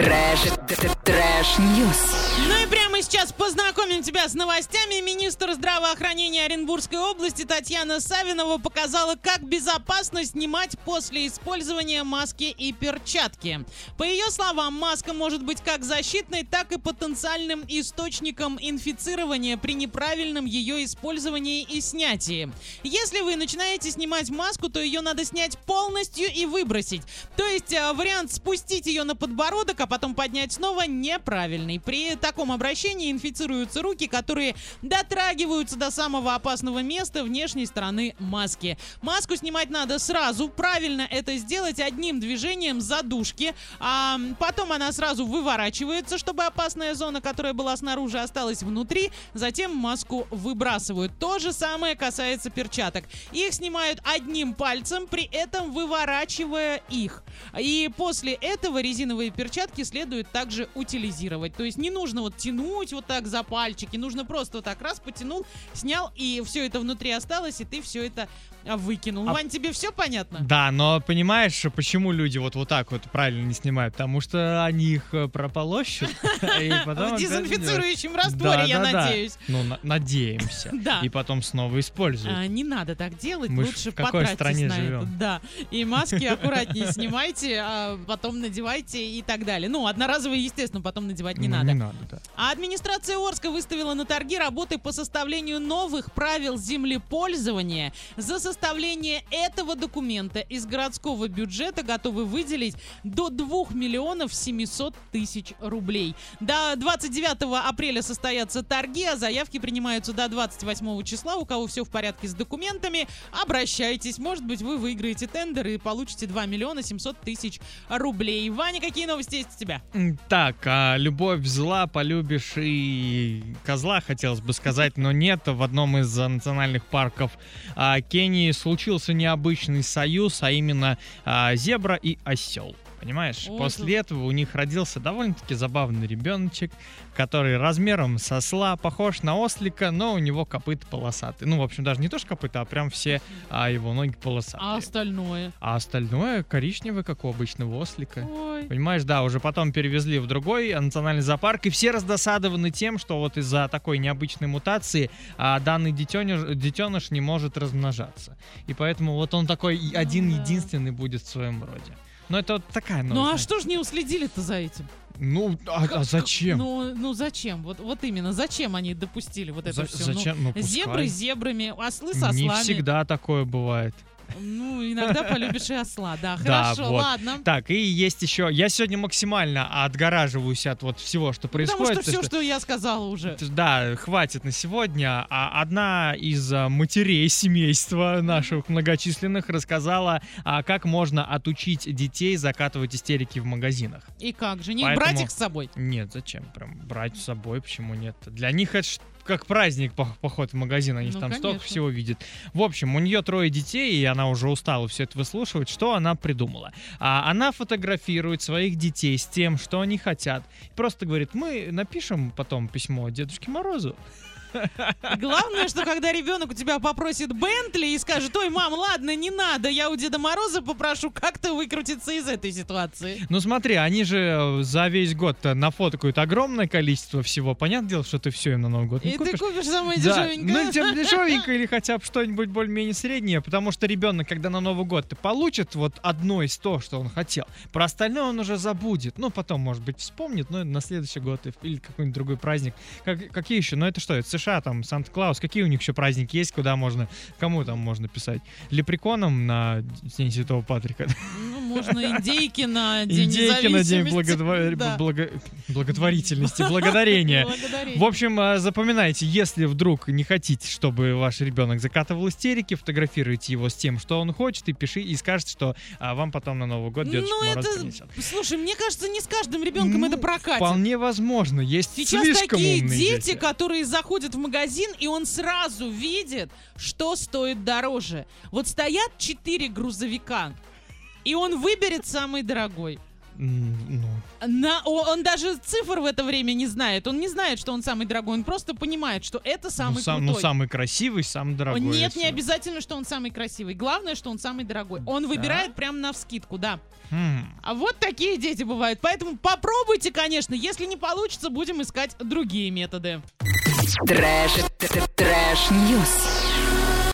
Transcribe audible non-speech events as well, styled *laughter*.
Trash, trash news. Ну и сейчас познакомим тебя с новостями. Министр здравоохранения Оренбургской области Татьяна Савинова показала, как безопасно снимать после использования маски и перчатки. По ее словам, маска может быть как защитной, так и потенциальным источником инфицирования при неправильном ее использовании и снятии. Если вы начинаете снимать маску, то ее надо снять полностью и выбросить. То есть э, вариант спустить ее на подбородок, а потом поднять снова неправильный. При таком обращении инфицируются руки, которые дотрагиваются до самого опасного места внешней стороны маски. Маску снимать надо сразу. Правильно это сделать одним движением задушки. А потом она сразу выворачивается, чтобы опасная зона, которая была снаружи, осталась внутри. Затем маску выбрасывают. То же самое касается перчаток. Их снимают одним пальцем, при этом выворачивая их. И после этого резиновые перчатки следует также утилизировать. То есть не нужно вот тянуть вот так за пальчики, нужно просто вот так раз потянул, снял, и все это внутри осталось, и ты все это а, выкинул. А- Вань, тебе все понятно? Да, но понимаешь, почему люди вот, вот так вот правильно не снимают? Потому что они их э, прополощут. *laughs* В дезинфицирующем растворе, я надеюсь. Ну, на- надеемся. *laughs* Да. И потом снова используют. А, не надо так делать, лучше в какой потратьтесь стране на это. живем? Да. И маски аккуратнее *laughs* снимайте, а потом надевайте и так далее. Ну, одноразовые, естественно, потом надевать не Ну, надо. Не надо, да. А администрация Орска выставила на торги работы по составлению новых правил землепользования. За составление этого документа из городского бюджета готовы выделить до 2 миллионов 700 тысяч рублей. До 29 апреля состоятся торги, а заявки принимаются до 28 числа. У кого все в порядке с документами, обращайтесь. Может быть, вы выиграете тендер и получите 2 миллиона 700 тысяч рублей. Ваня, какие новости есть у тебя? Так, а любовь зла полюбишь и козла, хотелось бы сказать, но нет. В одном из национальных парков а, Кении случился необычный союз, а именно а, зебра и осел. Понимаешь? О, После этого у них родился довольно-таки забавный ребеночек, который размером со осла похож на ослика, но у него копыта полосатые. Ну, в общем, даже не то, что копыта, а прям все а, его ноги полосатые. А остальное? А остальное коричневое, как у обычного ослика. Ой. Понимаешь, да, уже потом перевезли в другой национальный зоопарк, и все раздосадованы тем, что вот из-за такой необычной мутации а, данный детеныш, детеныш не может размножаться. И поэтому вот он такой и один да. единственный будет в своем роде. Но это вот такая новость. Ну а что ж не уследили-то за этим? Ну, а, а зачем? Ну, ну зачем? Вот, вот именно, зачем они допустили вот это За- все? зачем? Ну, пускай. зебры зебрами, ослы со Не ослами. всегда такое бывает. Ну, иногда полюбишь и осла, да. Да, Хорошо, вот. ладно. Так, и есть еще... Я сегодня максимально отгораживаюсь от вот всего, что Потому происходит. что то, все, что я сказала уже. Да, хватит на сегодня. А одна из а, матерей семейства наших многочисленных рассказала, а, как можно отучить детей закатывать истерики в магазинах. И как же? Не Поэтому- брать их с собой? Нет, зачем? Прям брать с собой, почему нет? Для них это как праздник по- поход в магазин, они Ну, там столько конечно. всего видят. В общем, у нее трое детей, и она уже устала все это выслушивать. Что она придумала? А, она фотографирует своих детей с тем, что они хотят. Просто говорит, мы напишем потом письмо Дедушке Морозу. Главное, что когда ребенок у тебя попросит Бентли и скажет, ой, мам, ладно, не надо, я у Деда Мороза попрошу как-то выкрутиться из этой ситуации. Ну смотри, они же э, за весь год нафоткают огромное количество всего. Понятное дело, что ты все им на Новый год не И ты купишь. купишь самое Да, дешевенькое. ну тем дешевенько или хотя бы что-нибудь более-менее среднее, потому что ребенок, когда на Новый год ты получит вот одно из то, что он хотел, про остальное он уже забудет. Ну, потом, может быть, вспомнит, но на следующий год и- или какой-нибудь другой праздник. Как- какие еще? Ну, это что? Это США, там, Санта-Клаус. Какие у них еще праздники есть, куда можно, кому там можно писать? Лепреконам на День Святого Патрика? *laughs* Можно индейки на День Индейки на День независимости. благотво- *laughs* Да. благо- благотворительности, благодарения. В общем, э, запоминайте, если вдруг не хотите, чтобы ваш ребенок закатывал истерики, фотографируйте его с тем, что он хочет, и пиши, и скажете, что а, вам потом на Новый год Дедушка Ну, Мороз это, принесет. слушай, мне кажется, не с каждым ребенком Ну, это прокатит. Вполне возможно. Есть Сейчас слишком такие умные дети, которые заходят в магазин, и он сразу видит, что стоит дороже. Вот стоят четыре грузовика, и он выберет самый дорогой. Ну, На, он даже цифр в это время не знает. Он не знает, что он самый дорогой. Он просто понимает, что это самый ну, сам- ну, крутой. самый красивый, самый дорогой. Нет, не обязательно, что он самый красивый. Главное, что он самый дорогой. Он выбирает прямо на вскидку, да. Хм. А вот такие дети бывают. Поэтому попробуйте, конечно. Если не получится, будем искать другие методы. Трэш, трэш, ньюс.